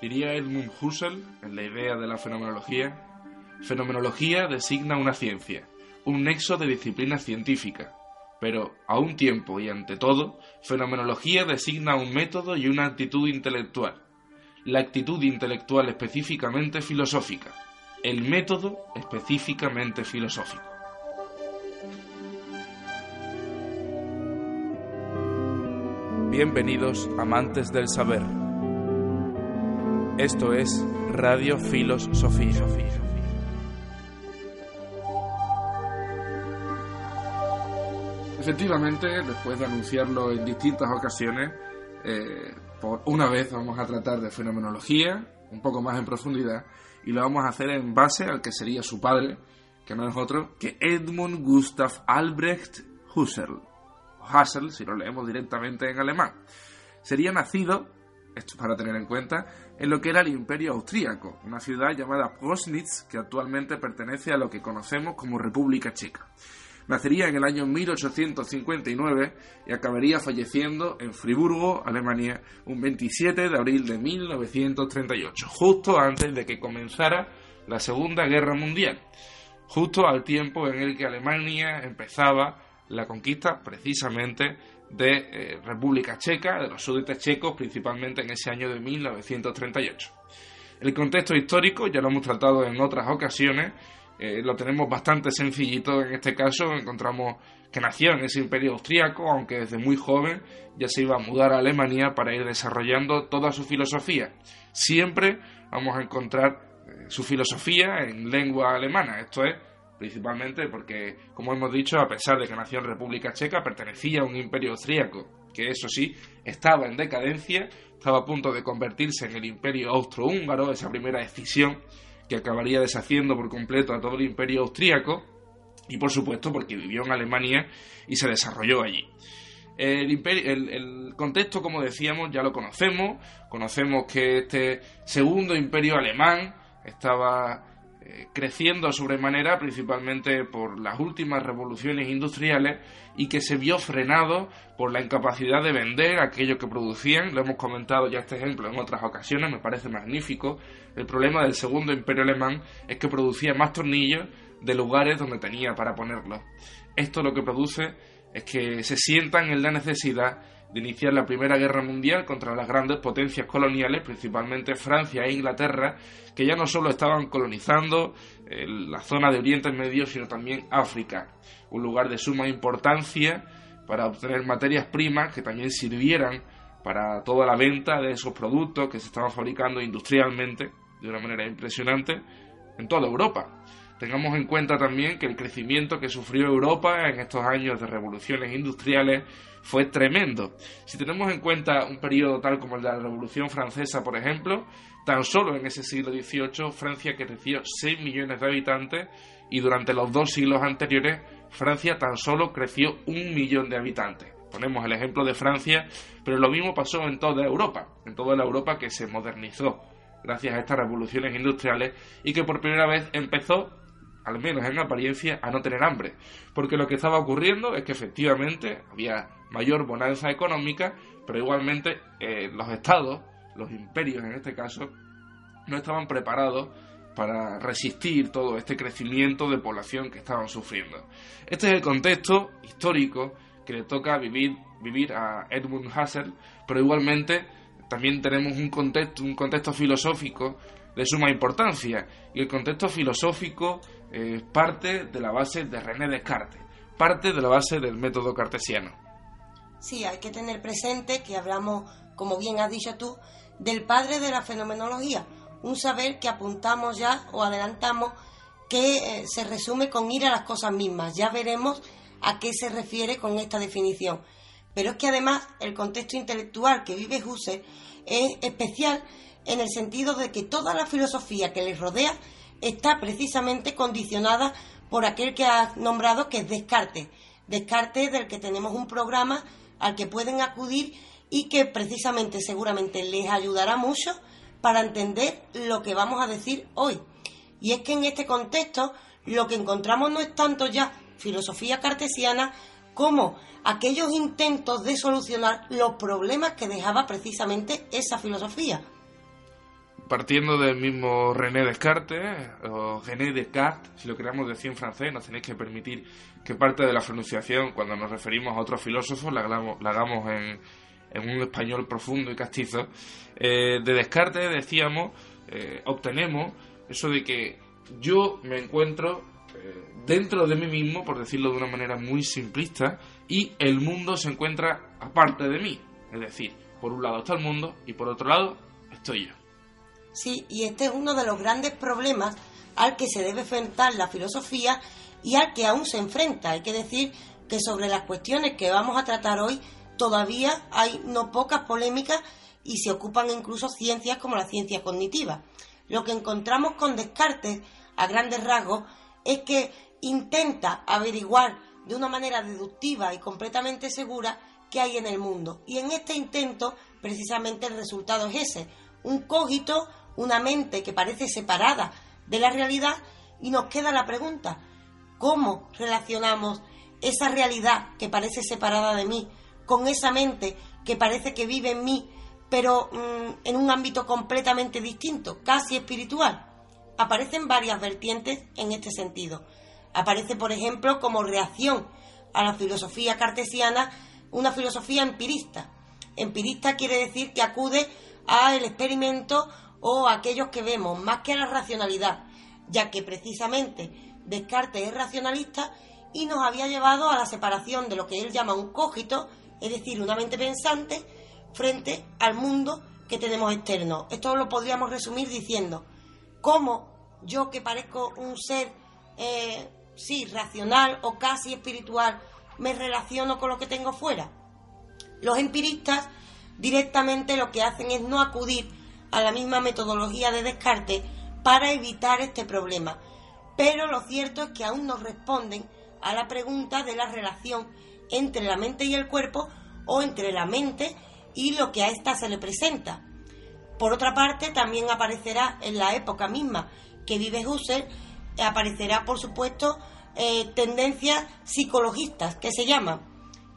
Diría Edmund Husserl, en la idea de la fenomenología, fenomenología designa una ciencia, un nexo de disciplinas científicas, pero a un tiempo y ante todo, fenomenología designa un método y una actitud intelectual, la actitud intelectual específicamente filosófica, el método específicamente filosófico. Bienvenidos amantes del saber. Esto es Radio Filosofía. Efectivamente, después de anunciarlo en distintas ocasiones, eh, por una vez vamos a tratar de fenomenología, un poco más en profundidad, y lo vamos a hacer en base al que sería su padre, que no es otro que Edmund Gustav Albrecht Husserl. Husserl, si lo leemos directamente en alemán. Sería nacido, esto para tener en cuenta, en lo que era el Imperio Austríaco, una ciudad llamada Prosnitz, que actualmente pertenece a lo que conocemos como República Checa. Nacería en el año 1859 y acabaría falleciendo en Friburgo, Alemania, un 27 de abril de 1938, justo antes de que comenzara la Segunda Guerra Mundial, justo al tiempo en el que Alemania empezaba la conquista precisamente de eh, República Checa, de los súbditos checos, principalmente en ese año de 1938. El contexto histórico ya lo hemos tratado en otras ocasiones, eh, lo tenemos bastante sencillito en este caso, encontramos que nació en ese imperio austríaco, aunque desde muy joven ya se iba a mudar a Alemania para ir desarrollando toda su filosofía. Siempre vamos a encontrar eh, su filosofía en lengua alemana, esto es principalmente porque, como hemos dicho, a pesar de que nació en República Checa, pertenecía a un imperio austríaco, que eso sí, estaba en decadencia, estaba a punto de convertirse en el imperio austrohúngaro, esa primera decisión que acabaría deshaciendo por completo a todo el imperio austríaco, y por supuesto porque vivió en Alemania y se desarrolló allí. El, el, contexto, como decíamos, ya lo conocemos. Conocemos que este segundo imperio alemán estaba creciendo sobremanera principalmente por las últimas revoluciones industriales y que se vio frenado por la incapacidad de vender aquello que producían. Lo hemos comentado ya este ejemplo en otras ocasiones, me parece magnífico. El problema del segundo imperio alemán es que producía más tornillos de lugares donde tenía para ponerlos. Esto lo que produce es que se sientan en la necesidad de iniciar la Primera Guerra Mundial contra las grandes potencias coloniales, principalmente Francia e Inglaterra, que ya no solo estaban colonizando eh, la zona de Oriente Medio, sino también África, un lugar de suma importancia para obtener materias primas que también sirvieran para toda la venta de esos productos que se estaban fabricando industrialmente de una manera impresionante en toda Europa. Tengamos en cuenta también que el crecimiento que sufrió Europa en estos años de revoluciones industriales fue tremendo. Si tenemos en cuenta un periodo tal como el de la Revolución Francesa, por ejemplo, tan solo en ese siglo XVIII Francia creció 6 millones de habitantes y durante los dos siglos anteriores Francia tan solo creció un millón de habitantes. Ponemos el ejemplo de Francia, pero lo mismo pasó en toda Europa, en toda la Europa que se modernizó gracias a estas revoluciones industriales y que por primera vez empezó al menos en apariencia, a no tener hambre. Porque lo que estaba ocurriendo es que efectivamente había mayor bonanza económica, pero igualmente eh, los estados, los imperios en este caso, no estaban preparados para resistir todo este crecimiento de población que estaban sufriendo. Este es el contexto histórico que le toca vivir, vivir a Edmund Husserl, pero igualmente también tenemos un contexto, un contexto filosófico de suma importancia. Y el contexto filosófico es parte de la base de René Descartes, parte de la base del método cartesiano. Sí, hay que tener presente que hablamos, como bien has dicho tú, del padre de la fenomenología, un saber que apuntamos ya o adelantamos que eh, se resume con ir a las cosas mismas. Ya veremos a qué se refiere con esta definición. Pero es que además el contexto intelectual que vive Husserl es especial en el sentido de que toda la filosofía que le rodea está precisamente condicionada por aquel que has nombrado que es Descartes. Descartes del que tenemos un programa al que pueden acudir y que precisamente seguramente les ayudará mucho para entender lo que vamos a decir hoy. Y es que en este contexto lo que encontramos no es tanto ya filosofía cartesiana como aquellos intentos de solucionar los problemas que dejaba precisamente esa filosofía. Partiendo del mismo René Descartes, o René Descartes, si lo queremos decir en francés, nos tenéis que permitir que parte de la pronunciación, cuando nos referimos a otros filósofos, la hagamos, en, un español profundo y castizo. Eh, de Descartes decíamos, eh, obtenemos eso de que yo me encuentro eh, dentro de mí mismo, por decirlo de una manera muy simplista, y el mundo se encuentra aparte de mí. Es decir, por un lado está el mundo y por otro lado estoy yo. Sí, y este es uno de los grandes problemas al que se debe enfrentar la filosofía y al que aún se enfrenta. Hay que decir que sobre las cuestiones que vamos a tratar hoy todavía hay no pocas polémicas y se ocupan incluso ciencias como la ciencia cognitiva. Lo que encontramos con Descartes, a grandes rasgos, es que intenta averiguar de una manera deductiva y completamente segura qué hay en el mundo. Y en este intento, precisamente el resultado es ese, un cogito, una mente que parece separada de la realidad y nos queda la pregunta, ¿cómo relacionamos esa realidad que parece separada de mí con esa mente que parece que vive en mí, pero mm, en un ámbito completamente distinto, casi espiritual? Aparecen varias vertientes en este sentido. Aparece, por ejemplo, como reacción a la filosofía cartesiana, una filosofía empirista. Empirista quiere decir que acude al experimento o aquellos que vemos, más que la racionalidad, ya que precisamente Descartes es racionalista y nos había llevado a la separación de lo que él llama un cogito, es decir, una mente pensante, frente al mundo que tenemos externo. Esto lo podríamos resumir diciendo, ¿cómo yo que parezco un ser, eh, sí, racional o casi espiritual, me relaciono con lo que tengo fuera? Los empiristas directamente lo que hacen es no acudir a la misma metodología de Descartes para evitar este problema. Pero lo cierto es que aún no responden a la pregunta de la relación entre la mente y el cuerpo o entre la mente y lo que a ésta se le presenta. Por otra parte, también aparecerá en la época misma que vive Husserl, aparecerá, por supuesto, eh, tendencias psicologistas que se llaman.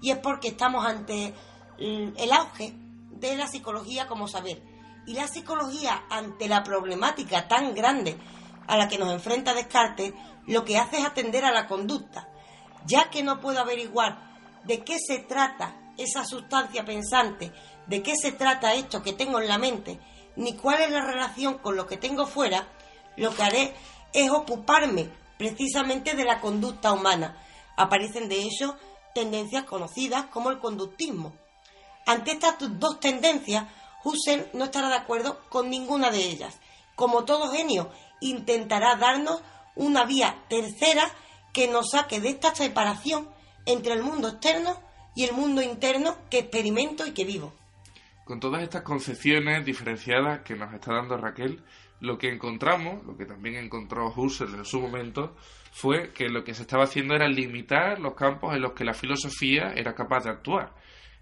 Y es porque estamos ante el auge de la psicología como saber. Y la psicología, ante la problemática tan grande a la que nos enfrenta Descartes, lo que hace es atender a la conducta, ya que no puedo averiguar de qué se trata esa sustancia pensante, de qué se trata esto que tengo en la mente, ni cuál es la relación con lo que tengo fuera, lo que haré es ocuparme precisamente de la conducta humana. Aparecen de hecho tendencias conocidas como el conductismo, ante estas dos tendencias, Husserl no estará de acuerdo con ninguna de ellas. Como todo genio, intentará darnos una vía tercera que nos saque de esta separación entre el mundo externo y el mundo interno que experimento y que vivo. Con todas estas concepciones diferenciadas que nos está dando Raquel, lo que encontramos, lo que también encontró Husserl en su momento, fue que lo que se estaba haciendo era limitar los campos en los que la filosofía era capaz de actuar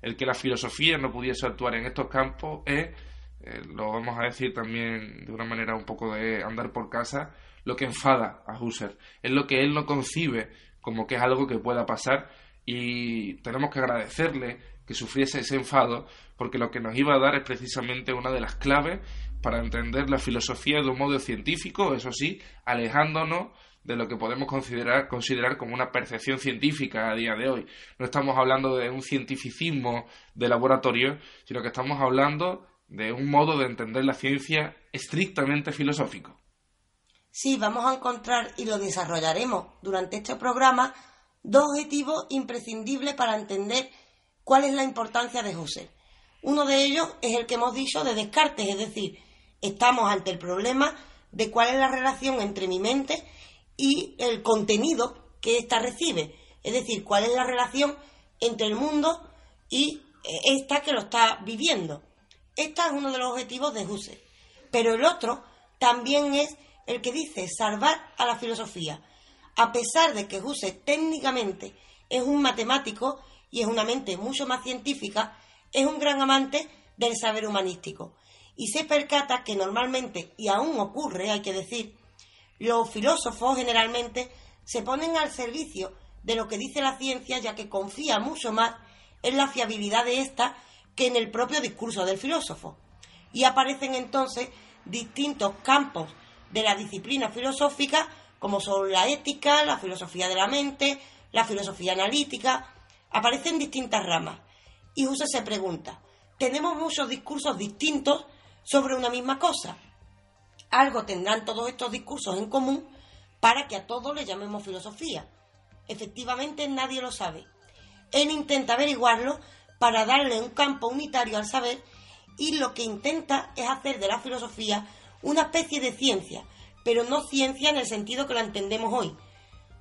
el que la filosofía no pudiese actuar en estos campos es, eh, lo vamos a decir también de una manera un poco de andar por casa, lo que enfada a Husserl. Es lo que él no concibe como que es algo que pueda pasar y tenemos que agradecerle que sufriese ese enfado porque lo que nos iba a dar es precisamente una de las claves para entender la filosofía de un modo científico, eso sí, alejándonos de lo que podemos considerar, considerar como una percepción científica a día de hoy. No estamos hablando de un cientificismo de laboratorio, sino que estamos hablando de un modo de entender la ciencia estrictamente filosófico. Sí, vamos a encontrar y lo desarrollaremos durante este programa dos objetivos imprescindibles para entender cuál es la importancia de Husserl. Uno de ellos es el que hemos dicho de Descartes, es decir, estamos ante el problema de cuál es la relación entre mi mente y el contenido que ésta recibe. Es decir, cuál es la relación entre el mundo y eh, esta que lo está viviendo. Este es uno de los objetivos de Husserl. Pero el otro también es el que dice salvar a la filosofía. A pesar de que Husserl técnicamente es un matemático y es una mente mucho más científica, es un gran amante del saber humanístico. Y se percata que normalmente, y aún ocurre, hay que decir, los filósofos generalmente se ponen al servicio de lo que dice la ciencia, ya que confía mucho más en la fiabilidad de ésta que en el propio discurso del filósofo. Y aparecen entonces distintos campos de la disciplina filosófica, como son la ética, la filosofía de la mente, la filosofía analítica, aparecen distintas ramas. Y Husserl se pregunta, ¿tenemos muchos discursos distintos sobre una misma cosa? Algo tendrán todos estos discursos en común para que a todos le llamemos filosofía. Efectivamente, nadie lo sabe. Él intenta averiguarlo para darle un campo unitario al saber y lo que intenta es hacer de la filosofía una especie de ciencia, pero no ciencia en el sentido que la entendemos hoy.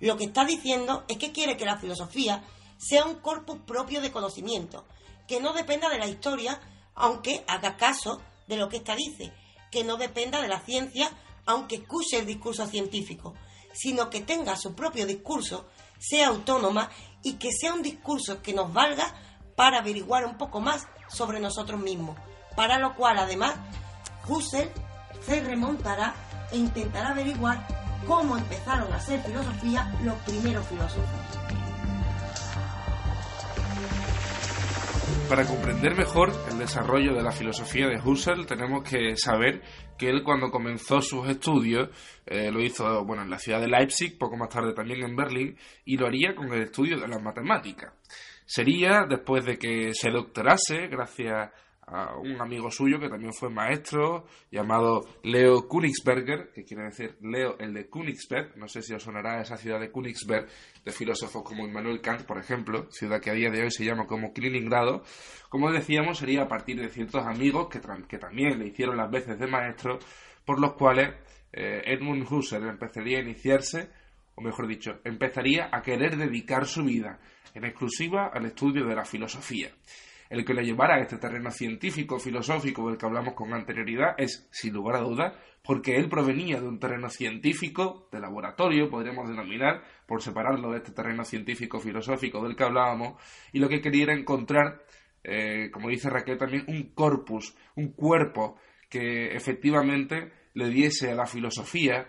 Lo que está diciendo es que quiere que la filosofía sea un corpus propio de conocimiento, que no dependa de la historia, aunque haga caso de lo que ésta dice, que no dependa de la ciencia, aunque escuche el discurso científico, sino que tenga su propio discurso, sea autónoma y que sea un discurso que nos valga para averiguar un poco más sobre nosotros mismos, para lo cual además Husserl se remontará e intentará averiguar cómo empezaron a hacer filosofía los primeros filósofos. Para comprender mejor el desarrollo de la filosofía de Husserl tenemos que saber que él cuando comenzó sus estudios eh, lo hizo bueno en la ciudad de Leipzig, poco más tarde también en Berlín y lo haría con el estudio de las matemáticas. Sería después de que se doctorase gracias a un amigo suyo que también fue maestro, llamado Leo Königsberger, que quiere decir Leo el de Königsberg, no sé si os sonará esa ciudad de Königsberg, de filósofos como Immanuel Kant, por ejemplo, ciudad que a día de hoy se llama como Kaliningrado, como decíamos, sería a partir de ciertos amigos que, que también le hicieron las veces de maestro, por los cuales eh, Edmund Husserl empezaría a iniciarse, o mejor dicho, empezaría a querer dedicar su vida en exclusiva al estudio de la filosofía el que le llevara a este terreno científico, filosófico del que hablamos con anterioridad es, sin lugar a dudas, porque él provenía de un terreno científico, de laboratorio, podríamos denominar, por separarlo de este terreno científico, filosófico del que hablábamos, y lo que quería era encontrar, eh, como dice Raquel también, un corpus, un cuerpo que efectivamente le diese a la filosofía,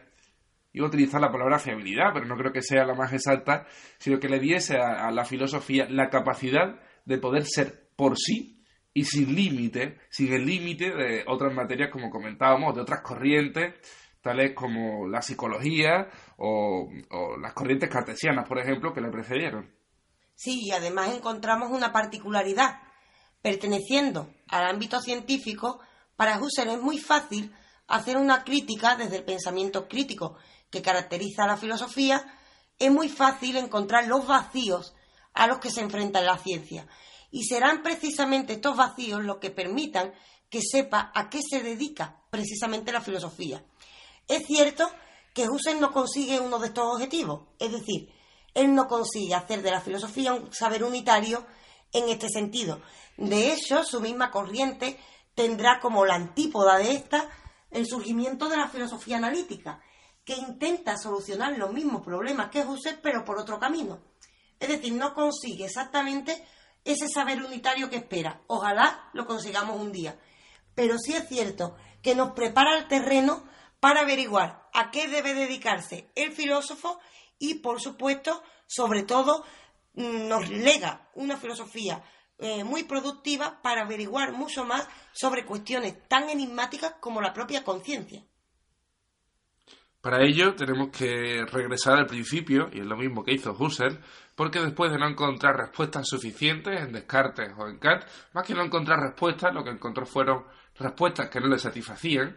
iba a utilizar la palabra fiabilidad, pero no creo que sea la más exacta, sino que le diese a la filosofía la capacidad de poder ser por sí y sin límite, sin el límite de otras materias como comentábamos, de otras corrientes, tales como la psicología o, las corrientes cartesianas, por ejemplo, que le precedieron. Sí, y además encontramos una particularidad. Perteneciendo al ámbito científico, para Husserl es muy fácil hacer una crítica desde el pensamiento crítico que caracteriza a la filosofía, es muy fácil encontrar los vacíos a los que se enfrenta la ciencia y serán precisamente estos vacíos los que permitan que sepa a qué se dedica precisamente la filosofía. Es cierto que Husserl no consigue uno de estos objetivos, es decir, él no consigue hacer de la filosofía un saber unitario en este sentido. De hecho, su misma corriente tendrá como la antípoda de esta el surgimiento de la filosofía analítica, que intenta solucionar los mismos problemas que Husserl, pero por otro camino. Es decir, no consigue exactamente ese saber unitario que espera. Ojalá lo consigamos un día. Pero sí es cierto que nos prepara el terreno para averiguar a qué debe dedicarse el filósofo y, por supuesto, sobre todo, mm, nos lega una filosofía eh, muy productiva para averiguar mucho más sobre cuestiones tan enigmáticas como la propia conciencia. Para ello tenemos que regresar al principio, y es lo mismo que hizo Husserl, porque después de no encontrar respuestas suficientes en Descartes o en Kant, más que no encontrar respuestas, lo que encontró fueron respuestas que no le satisfacían,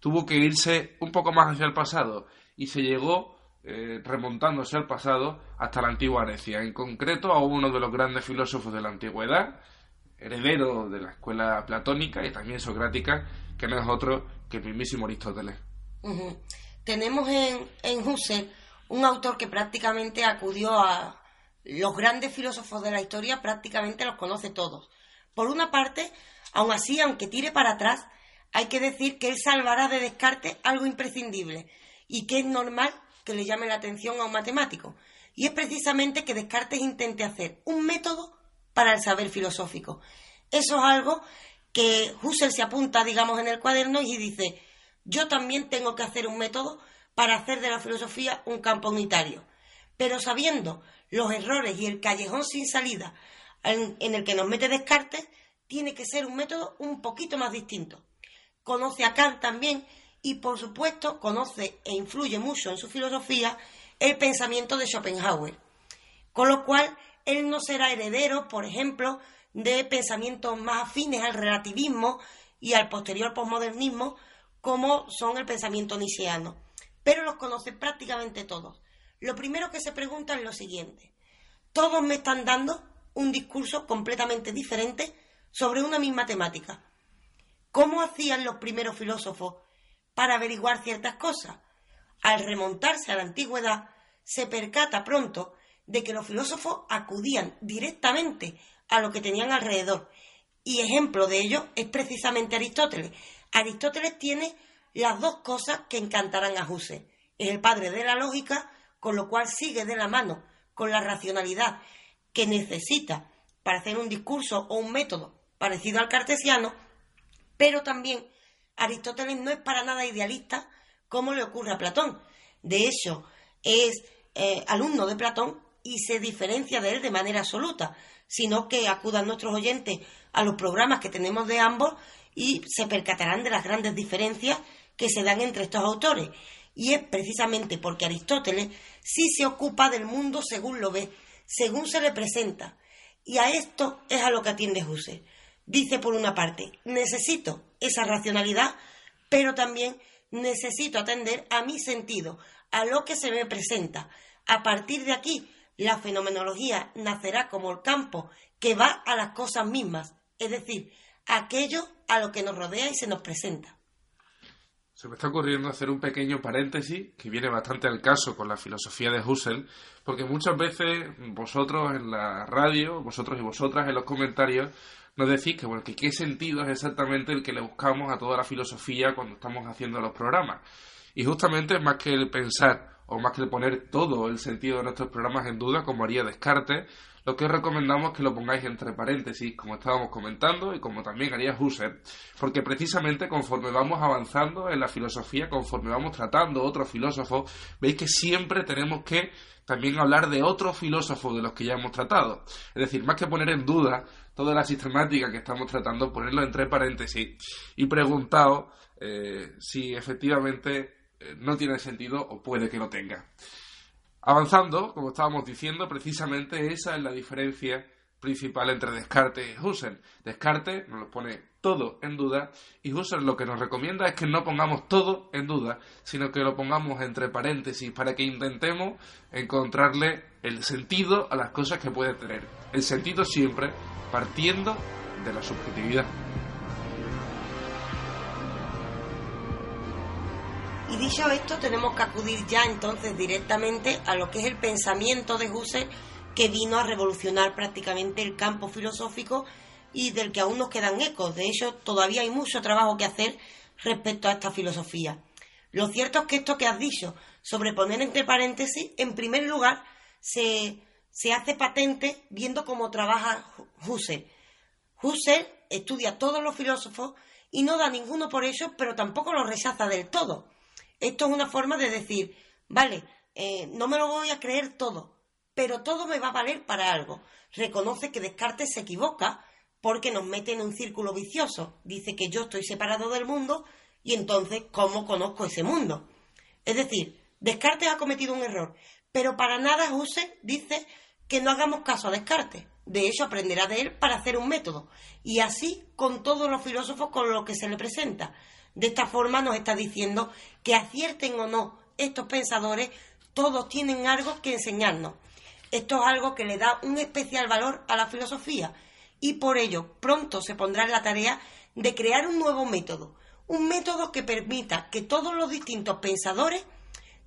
tuvo que irse un poco más hacia el pasado y se llegó eh, remontándose al pasado hasta la antigua Grecia, en concreto a uno de los grandes filósofos de la antigüedad, heredero de la escuela platónica y también socrática, que no es otro que el mismísimo Aristóteles tenemos en, en Husserl un autor que prácticamente acudió a los grandes filósofos de la historia, prácticamente los conoce todos. Por una parte, aun así, aunque tire para atrás, hay que decir que él salvará de Descartes algo imprescindible y que es normal que le llame la atención a un matemático. Y es precisamente que Descartes intente hacer un método para el saber filosófico. Eso es algo que Husserl se apunta, digamos, en el cuaderno y dice, yo también tengo que hacer un método para hacer de la filosofía un campo unitario, pero sabiendo los errores y el callejón sin salida en, el que nos mete Descartes, tiene que ser un método un poquito más distinto. conoce a Kant también y por supuesto conoce e influye mucho en su filosofía el pensamiento de Schopenhauer. Con lo cual, él no será heredero, por ejemplo, de pensamientos más afines al relativismo y al posterior posmodernismo, como son el pensamiento nietzscheano. Pero los conoce prácticamente todos. Lo primero que se pregunta es lo siguiente. Todos me están dando un discurso completamente diferente sobre una misma temática. ¿Cómo hacían los primeros filósofos para averiguar ciertas cosas? Al remontarse a la antigüedad, se percata pronto de que los filósofos acudían directamente a lo que tenían alrededor. Y ejemplo de ello es precisamente Aristóteles. Aristóteles tiene las dos cosas que encantarán a Husserl. Es el padre de la lógica, con lo cual sigue de la mano con la racionalidad que necesita para hacer un discurso o un método parecido al cartesiano, pero también Aristóteles no es para nada idealista como le ocurre a Platón. De hecho, es eh, alumno de Platón y se diferencia de él de manera absoluta, sino que acudan nuestros oyentes a los programas que tenemos de ambos y se percatarán de las grandes diferencias que se dan entre estos autores. Y es precisamente porque Aristóteles sí se ocupa del mundo según lo ve, según se le presenta. Y a esto es a lo que atiende Husserl. Dice por una parte, necesito esa racionalidad, pero también necesito atender a mi sentido, a lo que se me presenta. A partir de aquí, la fenomenología nacerá como el campo que va a las cosas mismas, es decir, aquello a lo que nos rodea y se nos presenta. Se me está ocurriendo hacer un pequeño paréntesis que viene bastante al caso con la filosofía de Husserl, porque muchas veces vosotros en la radio, vosotros y vosotras en los comentarios, nos decís que, bueno, que qué sentido es exactamente el que le buscamos a toda la filosofía cuando estamos haciendo los programas. Y justamente más que el pensar o más que el poner todo el sentido de nuestros programas en duda, como haría Descartes, lo que os recomendamos es que lo pongáis entre paréntesis, como estábamos comentando y como también haría Husserl, porque precisamente conforme vamos avanzando en la filosofía, conforme vamos tratando otros filósofos, veis que siempre tenemos que también hablar de otros filósofos de los que ya hemos tratado. Es decir, más que poner en duda toda la sistemática que estamos tratando, ponerlo entre paréntesis y preguntaos eh, si efectivamente eh, no tiene sentido o puede que no tenga. Avanzando, como estábamos diciendo, precisamente esa es la diferencia principal entre Descartes y Husserl. Descartes nos lo pone todo en duda y Husserl lo que nos recomienda es que no pongamos todo en duda, sino que lo pongamos entre paréntesis para que intentemos encontrarle el sentido a las cosas que puede tener. El sentido siempre partiendo de la subjetividad. Y dicho esto, tenemos que acudir ya entonces directamente a lo que es el pensamiento de Husserl que vino a revolucionar prácticamente el campo filosófico y del que aún nos quedan ecos. De hecho, todavía hay mucho trabajo que hacer respecto a esta filosofía. Lo cierto es que esto que has dicho sobre poner entre paréntesis, en primer lugar, se, se hace patente viendo cómo trabaja Husserl. Husserl estudia a todos los filósofos y no da ninguno por ellos, pero tampoco los rechaza del todo. Esto es una forma de decir, vale, eh, no me lo voy a creer todo, pero todo me va a valer para algo. Reconoce que Descartes se equivoca porque nos mete en un círculo vicioso. Dice que yo estoy separado del mundo y entonces, ¿cómo conozco ese mundo? Es decir, Descartes ha cometido un error, pero para nada Husserl dice que no hagamos caso a Descartes. De hecho, aprenderá de él para hacer un método. Y así con todos los filósofos con los que se le presenta. De esta forma nos está diciendo que acierten o no estos pensadores, todos tienen algo que enseñarnos. Esto es algo que le da un especial valor a la filosofía y por ello pronto se pondrá en la tarea de crear un nuevo método, un método que permita que todos los distintos pensadores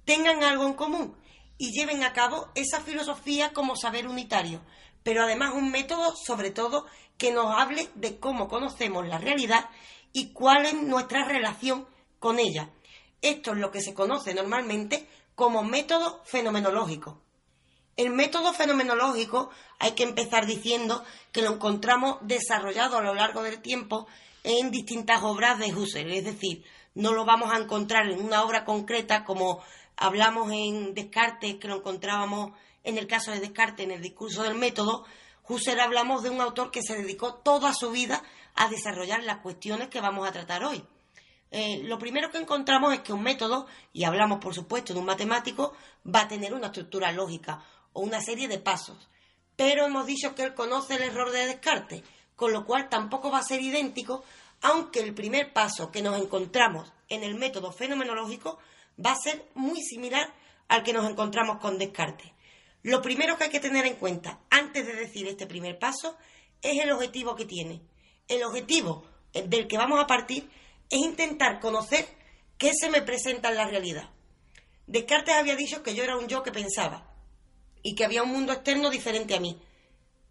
tengan algo en común y lleven a cabo esa filosofía como saber unitario, pero además un método sobre todo que nos hable de cómo conocemos la realidad y cuál es nuestra relación con ella. Esto es lo que se conoce normalmente como método fenomenológico. El método fenomenológico hay que empezar diciendo que lo encontramos desarrollado a lo largo del tiempo en distintas obras de Husserl, es decir, no lo vamos a encontrar en una obra concreta como hablamos en Descartes, que lo encontrábamos en el caso de Descartes en el discurso del método, Husserl hablamos de un autor que se dedicó toda su vida a desarrollar las cuestiones que vamos a tratar hoy. eh, lo primero que encontramos es que un método, y hablamos por supuesto de un matemático, va a tener una estructura lógica o una serie de pasos. Pero hemos dicho que él conoce el error de Descartes, con lo cual tampoco va a ser idéntico, aunque el primer paso que nos encontramos en el método fenomenológico va a ser muy similar al que nos encontramos con Descartes. Lo primero que hay que tener en cuenta antes de decir este primer paso es el objetivo que tiene. El objetivo del que vamos a partir es intentar conocer qué se me presenta en la realidad. Descartes había dicho que yo era un yo que pensaba y que había un mundo externo diferente a mí.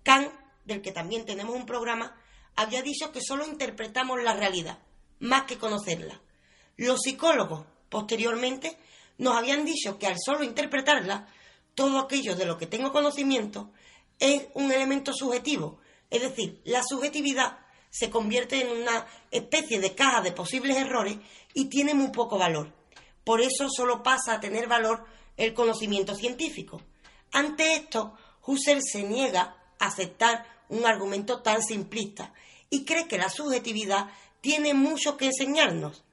Kant, del que también tenemos un programa, había dicho que solo interpretamos la realidad, más que conocerla. Los psicólogos, posteriormente, nos habían dicho que al solo interpretarla, todo aquello de lo que tengo conocimiento es un elemento subjetivo, es decir, la subjetividad se convierte en una especie de caja de posibles errores y tiene muy poco valor. Por eso solo pasa a tener valor el conocimiento científico. Ante esto, Husserl se niega a aceptar un argumento tan simplista y cree que la subjetividad tiene mucho que enseñarnos.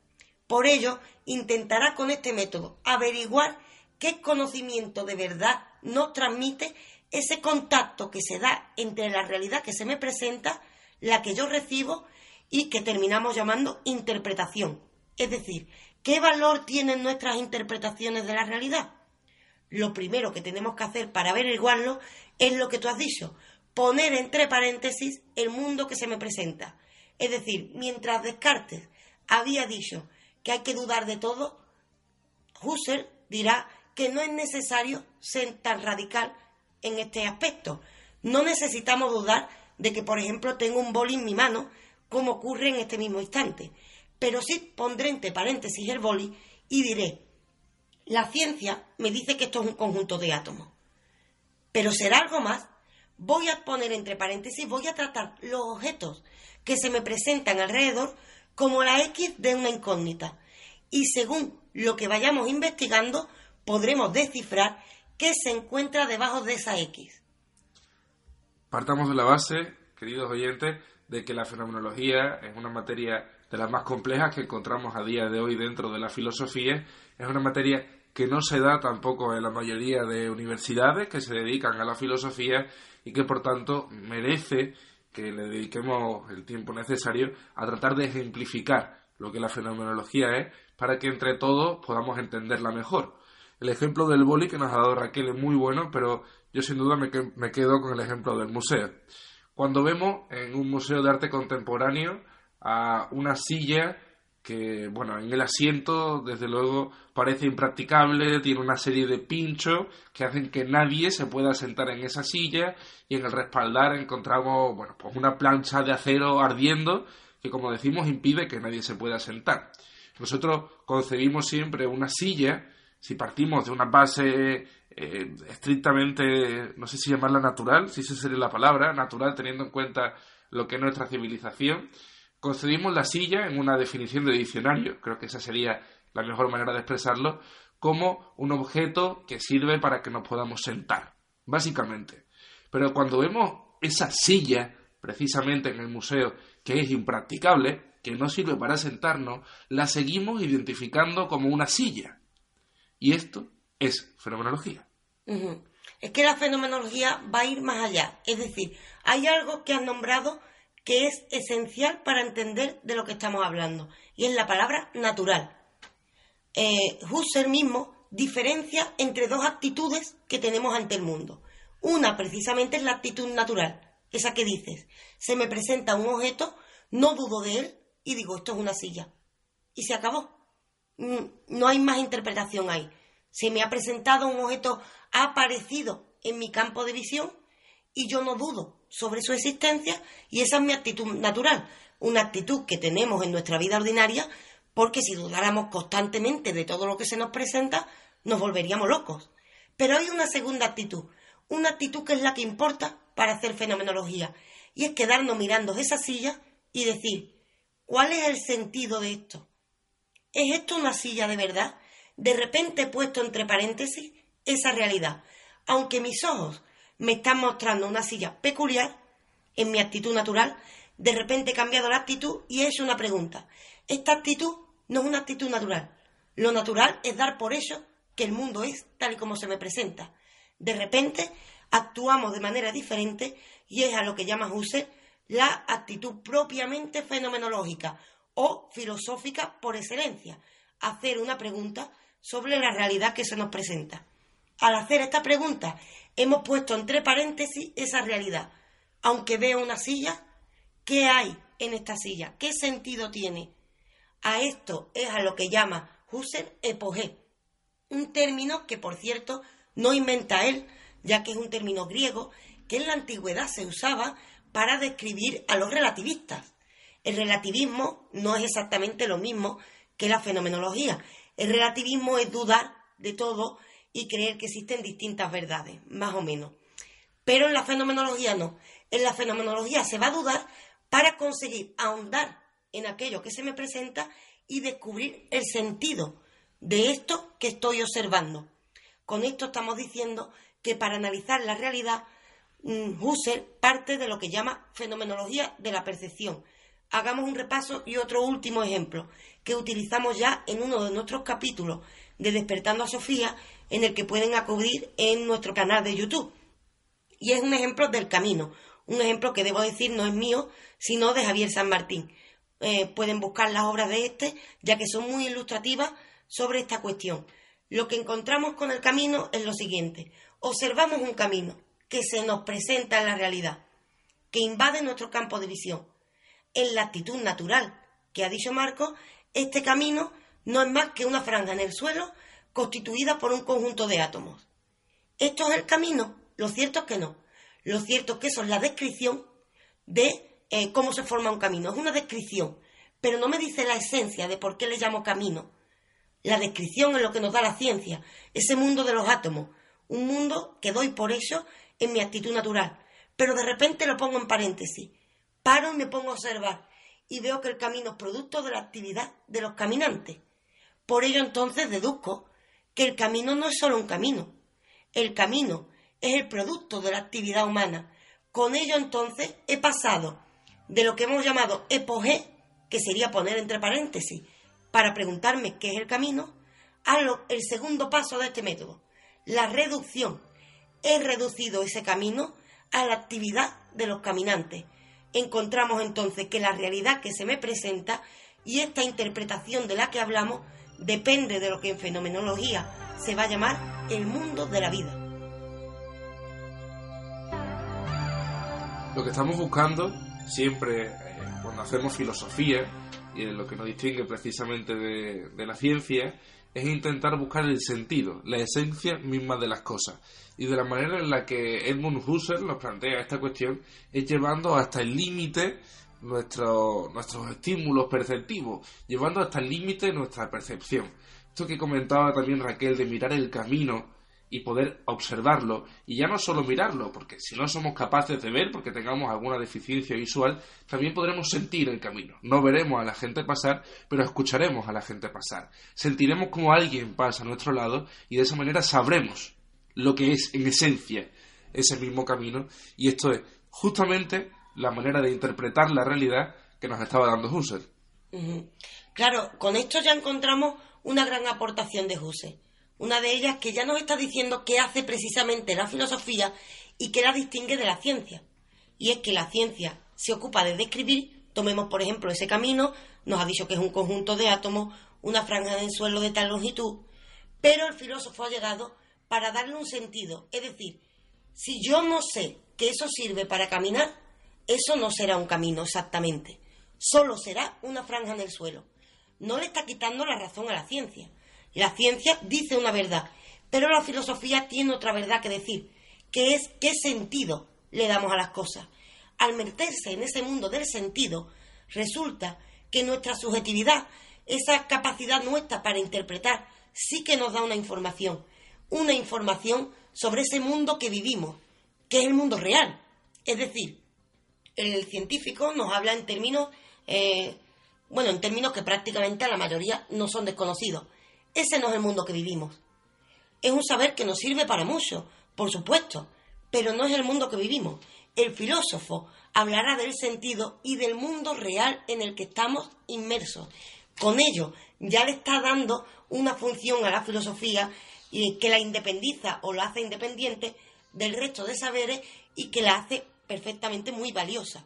Por ello, intentará con este método averiguar qué conocimiento de verdad nos transmite ese contacto que se da entre la realidad que se me presenta, la que yo recibo y que terminamos llamando interpretación. Es decir, ¿qué valor tienen nuestras interpretaciones de la realidad? Lo primero que tenemos que hacer para averiguarlo es lo que tú has dicho, poner entre paréntesis el mundo que se me presenta. Es decir, mientras Descartes había dicho que hay que dudar de todo, Husserl dirá que no es necesario ser tan radical en este aspecto. No necesitamos dudar de que, por ejemplo, tengo un boli en mi mano, como ocurre en este mismo instante. Pero sí pondré entre paréntesis el boli y diré, la ciencia me dice que esto es un conjunto de átomos. Pero será algo más. Voy a poner entre paréntesis, voy a tratar los objetos que se me presentan alrededor como la X de una incógnita. Y según lo que vayamos investigando, podremos descifrar qué se encuentra debajo de esa X. Partamos de la base, queridos oyentes, de que la fenomenología es una materia de las más complejas que encontramos a día de hoy dentro de la filosofía. Es una materia que no se da tampoco en la mayoría de universidades que se dedican a la filosofía y que por tanto merece que le dediquemos el tiempo necesario a tratar de ejemplificar lo que la fenomenología es para que entre todos podamos entenderla mejor. El ejemplo del boli que nos ha dado Raquel es muy bueno, pero yo sin duda me, me quedo con el ejemplo del museo. Cuando vemos en un museo de arte contemporáneo a una silla que, bueno, en el asiento, desde luego, parece impracticable, tiene una serie de pinchos que hacen que nadie se pueda sentar en esa silla y en el respaldar encontramos, bueno, pues una plancha de acero ardiendo que, como decimos, impide que nadie se pueda sentar. Nosotros concebimos siempre una silla, si partimos de una base eh, estrictamente, no sé si llamarla natural, si esa sería la palabra, natural teniendo en cuenta lo que es nuestra civilización, concebimos la silla en una definición de diccionario, creo que esa sería la mejor manera de expresarlo, como un objeto que sirve para que nos podamos sentar, básicamente. Pero cuando vemos esa silla, precisamente en el museo, que es impracticable, que no sirve para sentarnos, la seguimos identificando como una silla. Y esto es fenomenología. Es que la fenomenología va a ir más allá. Es decir, hay algo que has nombrado que es esencial para entender de lo que estamos hablando, y es la palabra natural. Eh, Husserl mismo diferencia entre dos actitudes que tenemos ante el mundo. Una precisamente es la actitud natural, esa que dices, se me presenta un objeto, no dudo de él y digo, esto es una silla. Y se acabó. No hay más interpretación ahí. Se me ha presentado un objeto, ha aparecido en mi campo de visión y yo no dudo sobre su existencia y esa es mi actitud natural, una actitud que tenemos en nuestra vida ordinaria porque si dudáramos constantemente de todo lo que se nos presenta, nos volveríamos locos. Pero hay una segunda actitud, una actitud que es la que importa para hacer fenomenología, y es quedarnos mirando esa silla y decir, ¿cuál es el sentido de esto? ¿Es esto una silla de verdad? De repente he puesto entre paréntesis esa realidad, aunque mis ojos me están mostrando una silla peculiar en mi actitud natural, de repente he cambiado la actitud y he hecho una pregunta. ¿Esta actitud no es una actitud natural. Lo natural es dar por hecho que el mundo es tal y como se me presenta. De repente actuamos de manera diferente y es a lo que llama Husserl la actitud propiamente fenomenológica o filosófica por excelencia, hacer una pregunta sobre la realidad que se nos presenta. Al hacer esta pregunta, hemos puesto entre paréntesis esa realidad. Aunque veo una silla, ¿qué hay en esta silla? ¿Qué sentido tiene? A esto es a lo que llama Husserl epogé, un término que, por cierto, no inventa él, ya que es un término griego que en la antigüedad se usaba para describir a los relativistas. El relativismo no es exactamente lo mismo que la fenomenología. El relativismo es dudar de todo y creer que existen distintas verdades, más o menos. Pero en la fenomenología no. En la fenomenología se va a dudar para conseguir ahondar en aquello que se me presenta y descubrir el sentido de esto que estoy observando. Con esto estamos diciendo que para analizar la realidad, mm, Husserl parte de lo que llama fenomenología de la percepción. Hagamos un repaso y otro último ejemplo que utilizamos ya en uno de nuestros capítulos de Despertando a Sofía, en el que pueden acudir en nuestro canal de YouTube. Y es un ejemplo del camino, un ejemplo que debo decir no es mío, sino de Javier San Martín. Eh, pueden buscar las obras de este, ya que son muy ilustrativas sobre esta cuestión. Lo que encontramos con el camino es lo siguiente. Observamos un camino que se nos presenta en la realidad, que invade nuestro campo de visión. En la actitud natural que ha dicho Marco, este camino no es más que una franja en el suelo constituida por un conjunto de átomos. ¿Esto es el camino? Lo cierto es que no. Lo cierto es que eso es la descripción de eh, cómo se forma un camino. Es una descripción, pero no me dice la esencia de por qué le llamo camino. La descripción es lo que nos da la ciencia, ese mundo de los átomos, un mundo que doy por eso en mi actitud natural, pero de repente lo pongo en paréntesis. Paro y me pongo a observar y veo que el camino es producto de la actividad de los caminantes. Por ello entonces deduzco que el camino no es solo un camino. El camino es el producto de la actividad humana. Con ello entonces he pasado de lo que hemos llamado epogé, que sería poner entre paréntesis, para preguntarme qué es el camino, a el segundo paso de este método, la reducción. He reducido ese camino a la actividad de los caminantes. Encontramos entonces que la realidad que se me presenta y esta interpretación de la que hablamos depende de lo que en fenomenología se va a llamar el mundo de la vida. Lo que estamos buscando siempre eh, cuando hacemos filosofía, y lo que nos distingue precisamente de, de la ciencia, es intentar buscar el sentido, la esencia misma de las cosas. Y de la manera en la que Edmund Husserl nos plantea esta cuestión es llevando hasta el límite nuestro, nuestros estímulos perceptivos, llevando hasta el límite nuestra percepción. Esto que comentaba también Raquel de mirar el camino y poder observarlo y ya no solo mirarlo, porque si no somos capaces de ver porque tengamos alguna deficiencia visual, también podremos sentir el camino. No veremos a la gente pasar, pero escucharemos a la gente pasar. Sentiremos como alguien pasa a nuestro lado y de esa manera sabremos lo que es en esencia ese mismo camino y esto es justamente la manera de interpretar la realidad que nos estaba dando Husserl. Claro, con esto ya encontramos una gran aportación de Husserl. Una de ellas que ya nos está diciendo qué hace precisamente la filosofía y qué la distingue de la ciencia. Y es que la ciencia se ocupa de describir, tomemos por ejemplo ese camino, nos ha dicho que es un conjunto de átomos, una franja en el suelo de tal longitud, pero el filósofo ha llegado para darle un sentido. Es decir, si yo no sé que eso sirve para caminar, eso no será un camino exactamente, solo será una franja en el suelo. No le está quitando la razón a la ciencia. La ciencia dice una verdad, pero la filosofía tiene otra verdad que decir, que es qué sentido le damos a las cosas. Al meterse en ese mundo del sentido, resulta que nuestra subjetividad, esa capacidad nuestra para interpretar, sí que nos da una información, una información sobre ese mundo que vivimos, que es el mundo real. Es decir, el científico nos habla en términos, eh, bueno, en términos que prácticamente a la mayoría no son desconocidos. Ese no es el mundo que vivimos. Es un saber que nos sirve para mucho, por supuesto, pero no es el mundo que vivimos. El filósofo hablará del sentido y del mundo real en el que estamos inmersos. Con ello ya le está dando una función a la filosofía y que la independiza o la hace independiente del resto de saberes y que la hace perfectamente muy valiosa.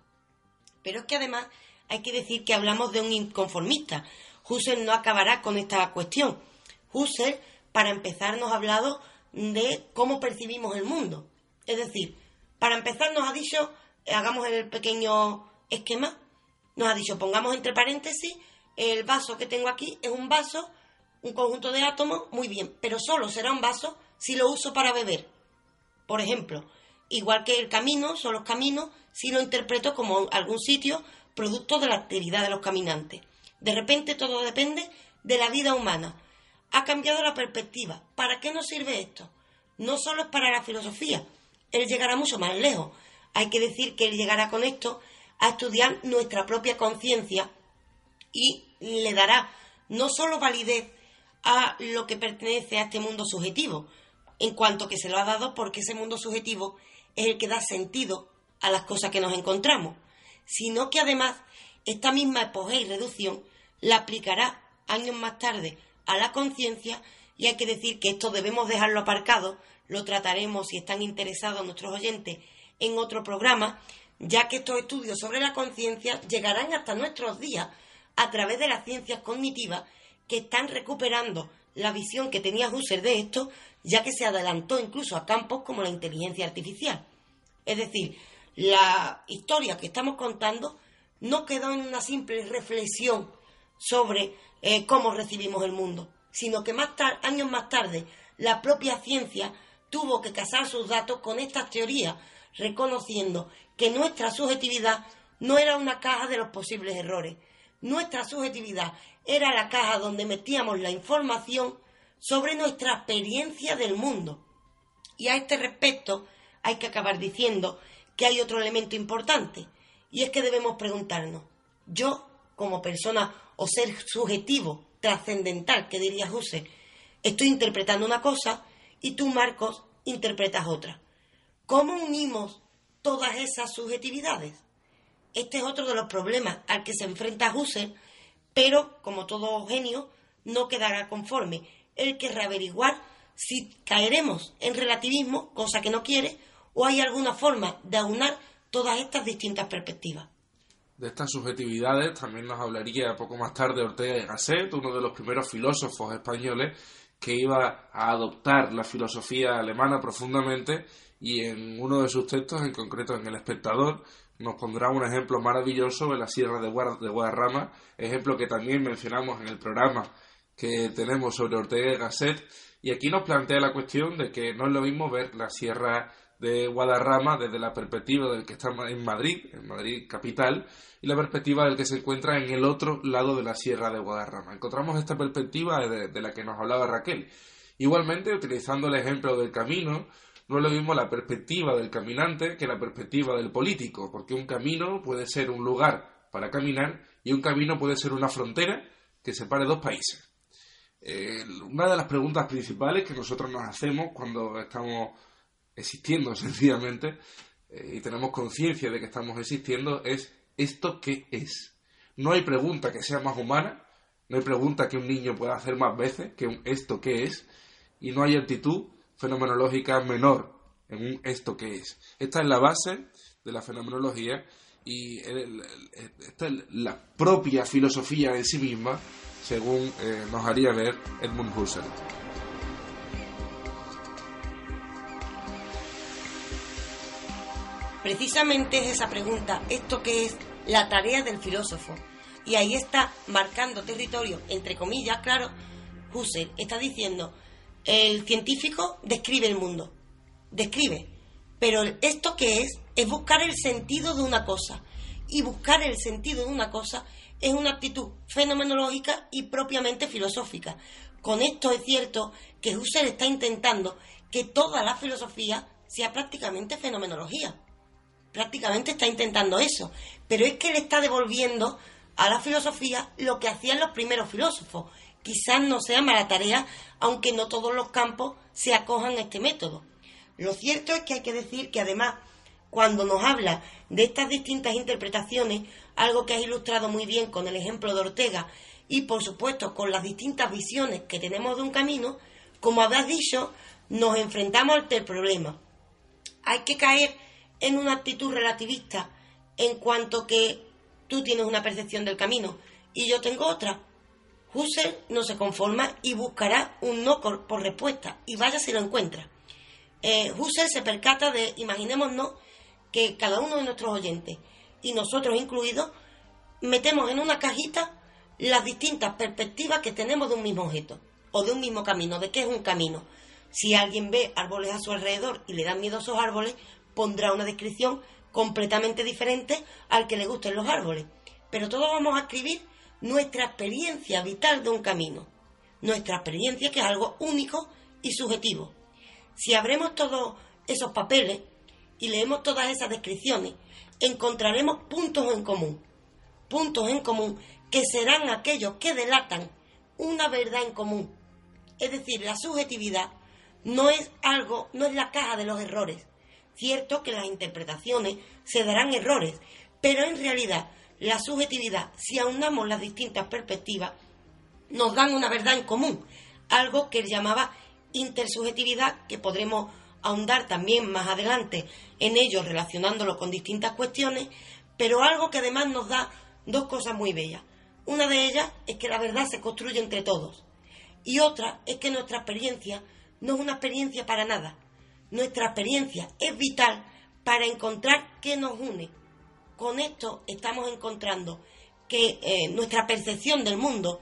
Pero es que además hay que decir que hablamos de un inconformista. Husserl no acabará con esta cuestión. Husserl, para empezar, nos ha hablado de cómo percibimos el mundo. Es decir, para empezar nos ha dicho, hagamos el pequeño esquema, nos ha dicho, pongamos entre paréntesis, el vaso que tengo aquí es un vaso, un conjunto de átomos, muy bien, pero solo será un vaso si lo uso para beber. Por ejemplo, igual que el camino, son los caminos, si lo interpreto como algún sitio producto de la actividad de los caminantes. De repente todo depende de la vida humana. Ha cambiado la perspectiva. ¿Para qué nos sirve esto? No solo es para la filosofía. Él llegará mucho más lejos. Hay que decir que él llegará con esto a estudiar nuestra propia conciencia y le dará no solo validez a lo que pertenece a este mundo subjetivo, en cuanto que se lo ha dado porque ese mundo subjetivo es el que da sentido a las cosas que nos encontramos, sino que además esta misma epogea y reducción la aplicará años más tarde a la conciencia y hay que decir que esto debemos dejarlo aparcado, lo trataremos si están interesados nuestros oyentes en otro programa, ya que estos estudios sobre la conciencia llegarán hasta nuestros días a través de las ciencias cognitivas que están recuperando la visión que tenía Husserl de esto, ya que se adelantó incluso a campos como la inteligencia artificial. Es decir, la historia que estamos contando no quedó en una simple reflexión sobre eh, cómo recibimos el mundo, sino que más años más tarde la propia ciencia tuvo que casar sus datos con estas teorías, reconociendo que nuestra subjetividad no era una caja de los posibles errores. Nuestra subjetividad era la caja donde metíamos la información sobre nuestra experiencia del mundo. Y a este respecto hay que acabar diciendo que hay otro elemento importante, y es que debemos preguntarnos, yo, como persona o ser subjetivo, trascendental, que diría Husserl, estoy interpretando una cosa y tú, Marcos, interpretas otra. ¿Cómo unimos todas esas subjetividades? Este es otro de los problemas al que se enfrenta Husserl, pero, como todo genio, no quedará conforme. Él querrá averiguar si caeremos en relativismo, cosa que no quiere, o hay alguna forma de aunar todas estas distintas perspectivas. De estas subjetividades también nos hablaría poco más tarde Ortega y Gasset, uno de los primeros filósofos españoles que iba a adoptar la filosofía alemana profundamente y en uno de sus textos, en concreto en El Espectador, nos pondrá un ejemplo maravilloso de la Sierra de, Guadarrama, ejemplo que también mencionamos en el programa que tenemos sobre Ortega y Gasset, y aquí nos plantea la cuestión de que no es lo mismo ver la Sierra de Guadarrama desde la perspectiva del que está en Madrid, en Madrid capital, y la perspectiva del que se encuentra en el otro lado de la Sierra de Guadarrama. Encontramos esta perspectiva de, la que nos hablaba Raquel. Igualmente, utilizando el ejemplo del camino, no es lo mismo la perspectiva del caminante que la perspectiva del político, porque un camino puede ser un lugar para caminar y un camino puede ser una frontera que separe dos países. Eh, una de las preguntas principales que nosotros nos hacemos cuando estamos existiendo sencillamente eh, y tenemos conciencia de que estamos existiendo es ¿esto qué es? No hay pregunta que sea más humana, no hay pregunta que un niño pueda hacer más veces que un ¿esto qué es? Y no hay actitud fenomenológica menor en un ¿esto qué es? Esta es la base de la fenomenología y esta es la propia filosofía en sí misma, según eh, nos haría ver Edmund Husserl. Precisamente es esa pregunta, esto que es la tarea del filósofo. Y ahí está marcando territorio, entre comillas, claro, Husserl está diciendo, el científico describe el mundo, describe, pero esto que es es buscar el sentido de una cosa. Y buscar el sentido de una cosa es una actitud fenomenológica y propiamente filosófica. Con esto es cierto que Husserl está intentando que toda la filosofía sea prácticamente fenomenología prácticamente está intentando eso. Pero es que le está devolviendo a la filosofía lo que hacían los primeros filósofos. Quizás no sea mala tarea, aunque no todos los campos se acojan a este método. Lo cierto es que hay que decir que además cuando nos habla de estas distintas interpretaciones, algo que has ilustrado muy bien con el ejemplo de Ortega y por supuesto con las distintas visiones que tenemos de un camino, como habrás dicho, nos enfrentamos al problema. Hay que caer en una actitud relativista en cuanto que tú tienes una percepción del camino y yo tengo otra. Husserl no se conforma y buscará un no por respuesta y vaya si lo encuentra. Eh, Husserl se percata de, imaginémonos, que cada uno de nuestros oyentes, y nosotros incluidos, metemos en una cajita las distintas perspectivas que tenemos de un mismo objeto o de un mismo camino, de qué es un camino. Si alguien ve árboles a su alrededor y le dan miedo a esos árboles, pondrá una descripción completamente diferente al que le gusten los árboles. Pero todos vamos a escribir nuestra experiencia vital de un camino. Nuestra experiencia que es algo único y subjetivo. Si abremos todos esos papeles y leemos todas esas descripciones, encontraremos puntos en común. Puntos en común que serán aquellos que delatan una verdad en común. Es decir, la subjetividad no es algo, no es la caja de los errores. Cierto que las interpretaciones se darán errores, pero en realidad la subjetividad, si aunamos las distintas perspectivas, nos dan una verdad en común, algo que él llamaba intersubjetividad, que podremos ahondar también más adelante en ello relacionándolo con distintas cuestiones, pero algo que además nos da dos cosas muy bellas. Una de ellas es que la verdad se construye entre todos y otra es que nuestra experiencia no es una experiencia para nada. Nuestra experiencia es vital para encontrar qué nos une. Con esto estamos encontrando que eh, nuestra percepción del mundo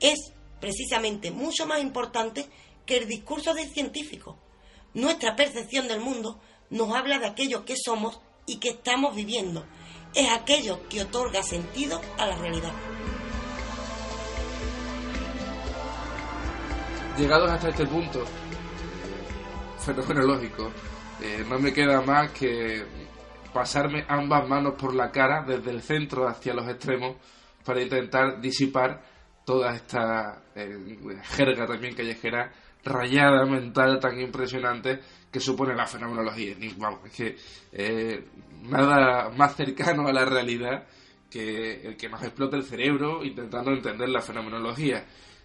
es precisamente mucho más importante que el discurso del científico. Nuestra percepción del mundo nos habla de aquello que somos y que estamos viviendo. Es aquello que otorga sentido a la realidad. Llegados hasta este punto fenomenológico, eh, no me queda más que pasarme ambas manos por la cara desde el centro hacia los extremos para intentar disipar toda esta eh, jerga también callejera rayada mental tan impresionante que supone la fenomenología. Vamos, es que eh, nada más cercano a la realidad que el que nos explote el cerebro intentando entender la fenomenología.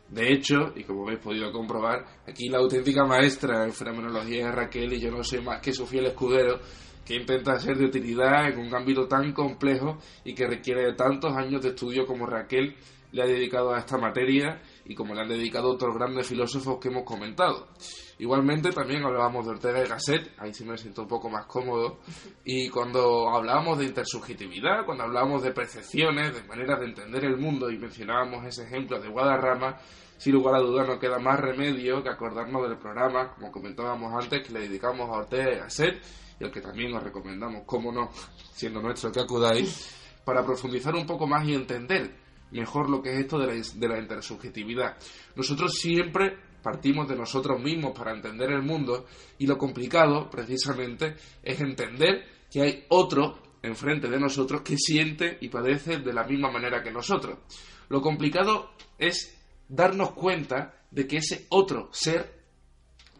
De hecho, y como habéis podido comprobar, aquí la auténtica maestra en fenomenología es Raquel y yo no soy más que su fiel escudero que intenta ser de utilidad en un ámbito tan complejo y que requiere de tantos años de estudio como Raquel le ha dedicado a esta materia y como le han dedicado otros grandes filósofos que hemos comentado. Igualmente también hablábamos de Ortega y Gasset, ahí sí me siento un poco más cómodo, y cuando hablábamos de intersubjetividad, cuando hablábamos de percepciones, de maneras de entender el mundo y mencionábamos ese ejemplo de Guadarrama, sin lugar a dudas no queda más remedio que acordarnos del programa, como comentábamos antes, que le dedicamos a Ortega y Gasset, y al que también os recomendamos, cómo no, siendo nuestro que acudáis, para profundizar un poco más y entender mejor lo que es esto de la, de la intersubjetividad. Nosotros siempre partimos de nosotros mismos para entender el mundo y lo complicado precisamente es entender que hay otro enfrente de nosotros que siente y padece de la misma manera que nosotros. Lo complicado es darnos cuenta de que ese otro ser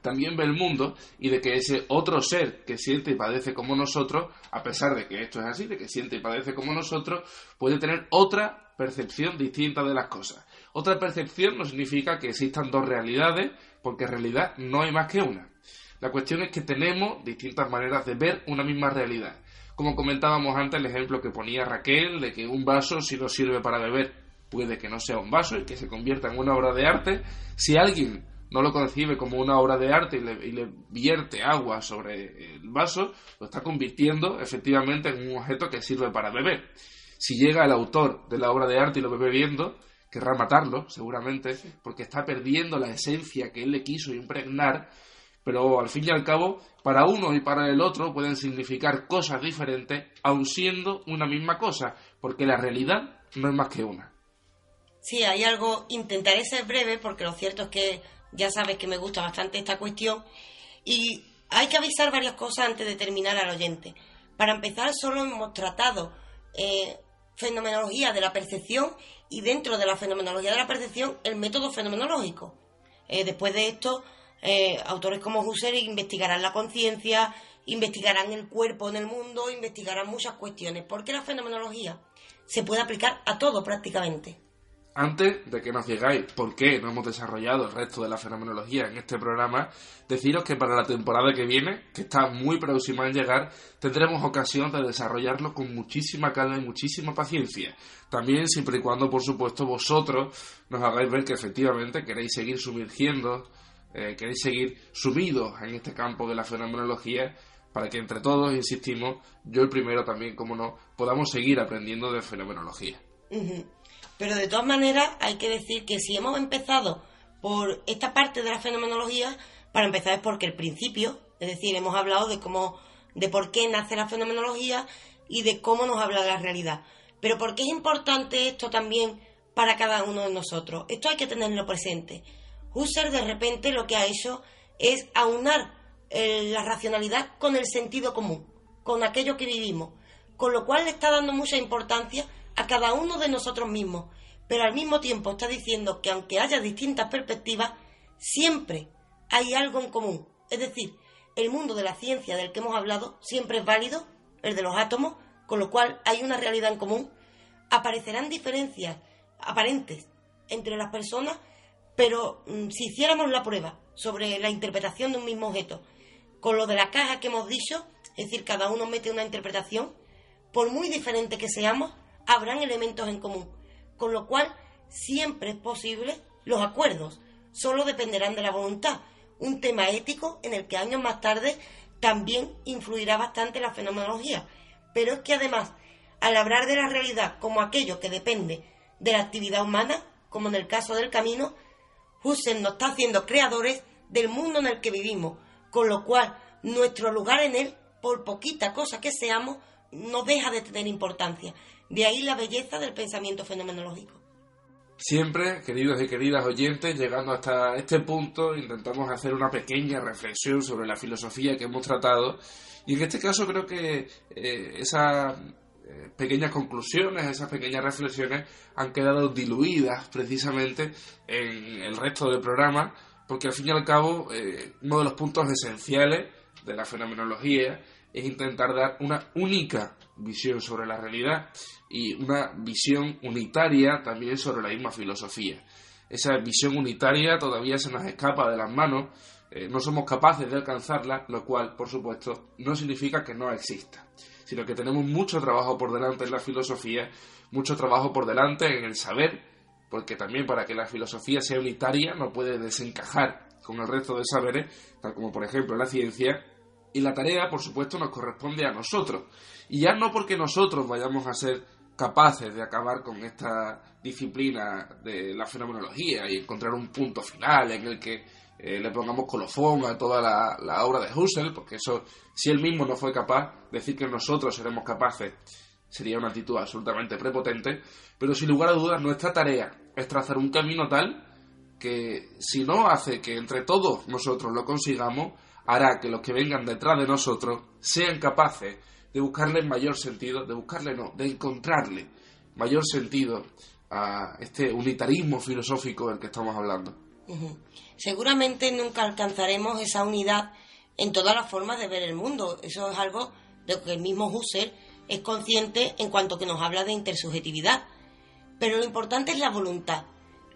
también ve el mundo y de que ese otro ser que siente y padece como nosotros, a pesar de que esto es así, de que siente y padece como nosotros, puede tener otra percepción distinta de las cosas. Otra percepción no significa que existan dos realidades, porque en realidad no hay más que una. La cuestión es que tenemos distintas maneras de ver una misma realidad. Como comentábamos antes, el ejemplo que ponía Raquel de que un vaso, si no sirve para beber, puede que no sea un vaso y que se convierta en una obra de arte. Si alguien no lo concibe como una obra de arte y le, vierte agua sobre el vaso, lo está convirtiendo efectivamente en un objeto que sirve para beber. Si llega el autor de la obra de arte y lo ve bebiendo, querrá matarlo, seguramente, porque está perdiendo la esencia que él le quiso impregnar, pero al fin y al cabo, para uno y para el otro pueden significar cosas diferentes, aun siendo una misma cosa, porque la realidad no es más que una. Sí, hay algo, intentaré ser breve, porque lo cierto es que ya sabes que me gusta bastante esta cuestión. Y hay que avisar varias cosas antes de terminar al oyente. Para empezar, solo hemos tratado eh, fenomenología de la percepción y dentro de la fenomenología de la percepción el método fenomenológico. Eh, después de esto, eh, autores como Husserl investigarán la conciencia investigarán el cuerpo en el mundo, investigarán muchas cuestiones, porque la fenomenología se puede aplicar a todo prácticamente. Antes de que nos digáis por qué no hemos desarrollado el resto de la fenomenología en este programa, deciros que para la temporada que viene, que está muy próxima en llegar, tendremos ocasión de desarrollarlo con muchísima calma y muchísima paciencia. También siempre y cuando, por supuesto, vosotros nos hagáis ver que efectivamente queréis seguir sumergiendo, eh, queréis seguir subidos en este campo de la fenomenología para que entre todos, insistimos, yo el primero también, como no, podamos seguir aprendiendo de fenomenología. Pero de todas maneras hay que decir que si hemos empezado por esta parte de la fenomenología, para empezar es porque el principio, es decir, hemos hablado de cómo, de por qué nace la fenomenología y de cómo nos habla la realidad. Pero ¿por qué es importante esto también para cada uno de nosotros? Esto hay que tenerlo presente. Husserl de repente lo que ha hecho es aunar eh, la racionalidad con el sentido común, con aquello que vivimos, con lo cual le está dando mucha importancia a cada uno de nosotros mismos, pero al mismo tiempo está diciendo que aunque haya distintas perspectivas, siempre hay algo en común. Es decir, el mundo de la ciencia del que hemos hablado siempre es válido, el de los átomos, con lo cual hay una realidad en común. Aparecerán diferencias aparentes entre las personas, pero mm, si hiciéramos la prueba sobre la interpretación de un mismo objeto, con lo de la caja que hemos dicho, es decir, cada uno mete una interpretación, por muy diferente que seamos, habrán elementos en común, con lo cual siempre es posible los acuerdos, solo dependerán de la voluntad, un tema ético en el que años más tarde también influirá bastante la fenomenología, pero es que además, al hablar de la realidad como aquello que depende de la actividad humana, como en el caso del camino, Husserl nos está haciendo creadores del mundo en el que vivimos, con lo cual nuestro lugar en él, por poquita cosa que seamos, no deja de tener importancia. De ahí la belleza del pensamiento fenomenológico. Siempre, queridos y queridas oyentes, llegando hasta este punto, intentamos hacer una pequeña reflexión sobre la filosofía que hemos tratado. Y en este caso creo que eh, esas eh, pequeñas conclusiones, esas pequeñas reflexiones han quedado diluidas precisamente en el resto del programa, porque al fin y al cabo eh, uno de los puntos esenciales de la fenomenología es intentar dar una única visión sobre la realidad y una visión unitaria también sobre la misma filosofía. Esa visión unitaria todavía se nos escapa de las manos, eh, no somos capaces de alcanzarla, lo cual, por supuesto, no significa que no exista, sino que tenemos mucho trabajo por delante en la filosofía, mucho trabajo por delante en el saber, porque también para que la filosofía sea unitaria no puede desencajar con el resto de saberes, tal como por ejemplo la ciencia, y la tarea, por supuesto, nos corresponde a nosotros. Y ya no porque nosotros vayamos a ser capaces de acabar con esta disciplina de la fenomenología y encontrar un punto final en el que eh, le pongamos colofón a toda la, obra de Husserl, porque eso, si él mismo no fue capaz, decir que nosotros seremos capaces sería una actitud absolutamente prepotente, pero sin lugar a dudas nuestra tarea es trazar un camino tal que si no hace que entre todos nosotros lo consigamos, hará que los que vengan detrás de nosotros sean capaces de buscarle mayor sentido, de buscarle no, de encontrarle mayor sentido a este unitarismo filosófico del que estamos hablando. Seguramente nunca alcanzaremos esa unidad en todas las formas de ver el mundo. Eso es algo de lo que el mismo Husserl es consciente en cuanto que nos habla de intersubjetividad. Pero lo importante es la voluntad.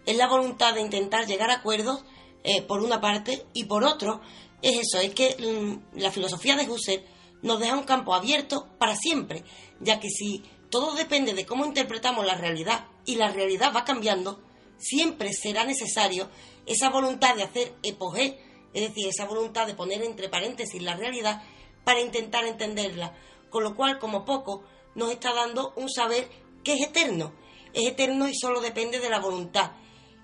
Es la voluntad de intentar llegar a acuerdos eh, por una parte y por otro es eso, es que mm, la filosofía de Husserl nos deja un campo abierto para siempre, ya que si todo depende de cómo interpretamos la realidad y la realidad va cambiando, siempre será necesario esa voluntad de hacer epogé, es decir, esa voluntad de poner entre paréntesis la realidad para intentar entenderla, con lo cual, como poco, nos está dando un saber que es eterno, es eterno y solo depende de la voluntad.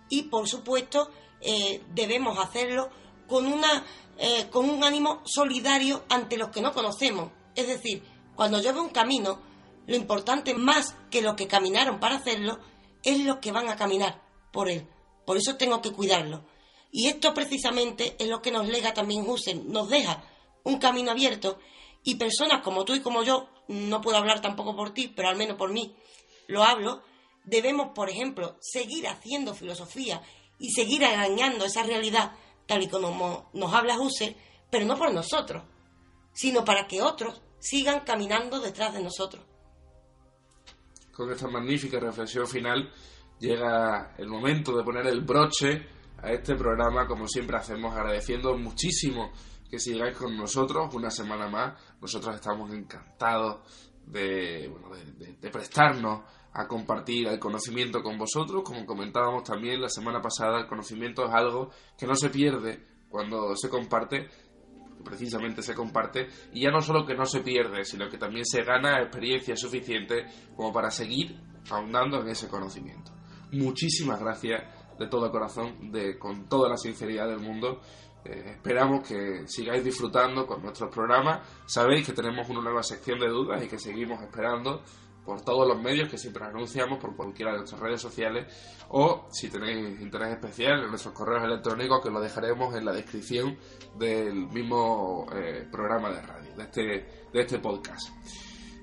Y, por supuesto, eh, debemos hacerlo con una eh, con un ánimo solidario ante los que no conocemos. Es decir, cuando yo veo un camino, lo importante más que los que caminaron para hacerlo es los que van a caminar por él. Por eso tengo que cuidarlo. Y esto precisamente es lo que nos lega también Husserl, nos deja un camino abierto y personas como tú y como yo, no puedo hablar tampoco por ti, pero al menos por mí, lo hablo, debemos, por ejemplo, seguir haciendo filosofía y seguir arañando esa realidad tal y como nos habla Husserl, pero no por nosotros, sino para que otros sigan caminando detrás de nosotros. Con esta magnífica reflexión final llega el momento de poner el broche a este programa, como siempre hacemos, agradeciendo muchísimo que sigáis con nosotros una semana más. Nosotros estamos encantados de, de, prestarnos a compartir el conocimiento con vosotros. Como comentábamos también la semana pasada, el conocimiento es algo que no se pierde cuando se comparte, precisamente se comparte, y ya no solo que no se pierde, sino que también se gana experiencia suficiente como para seguir ahondando en ese conocimiento. Muchísimas gracias de todo corazón, de, con toda la sinceridad del mundo. Eh, esperamos que sigáis disfrutando con nuestros programas. Sabéis que tenemos una nueva sección de dudas y que seguimos esperando por todos los medios que siempre anunciamos, por cualquiera de nuestras redes sociales, o si tenéis interés especial en nuestros correos electrónicos, que lo dejaremos en la descripción del mismo eh, programa de radio, de este, de este podcast.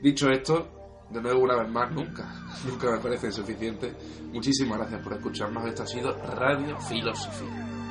Dicho esto, de nuevo una vez más, nunca, nunca me parece suficiente. Muchísimas gracias por escucharnos. Esto ha sido Radio Filosofía.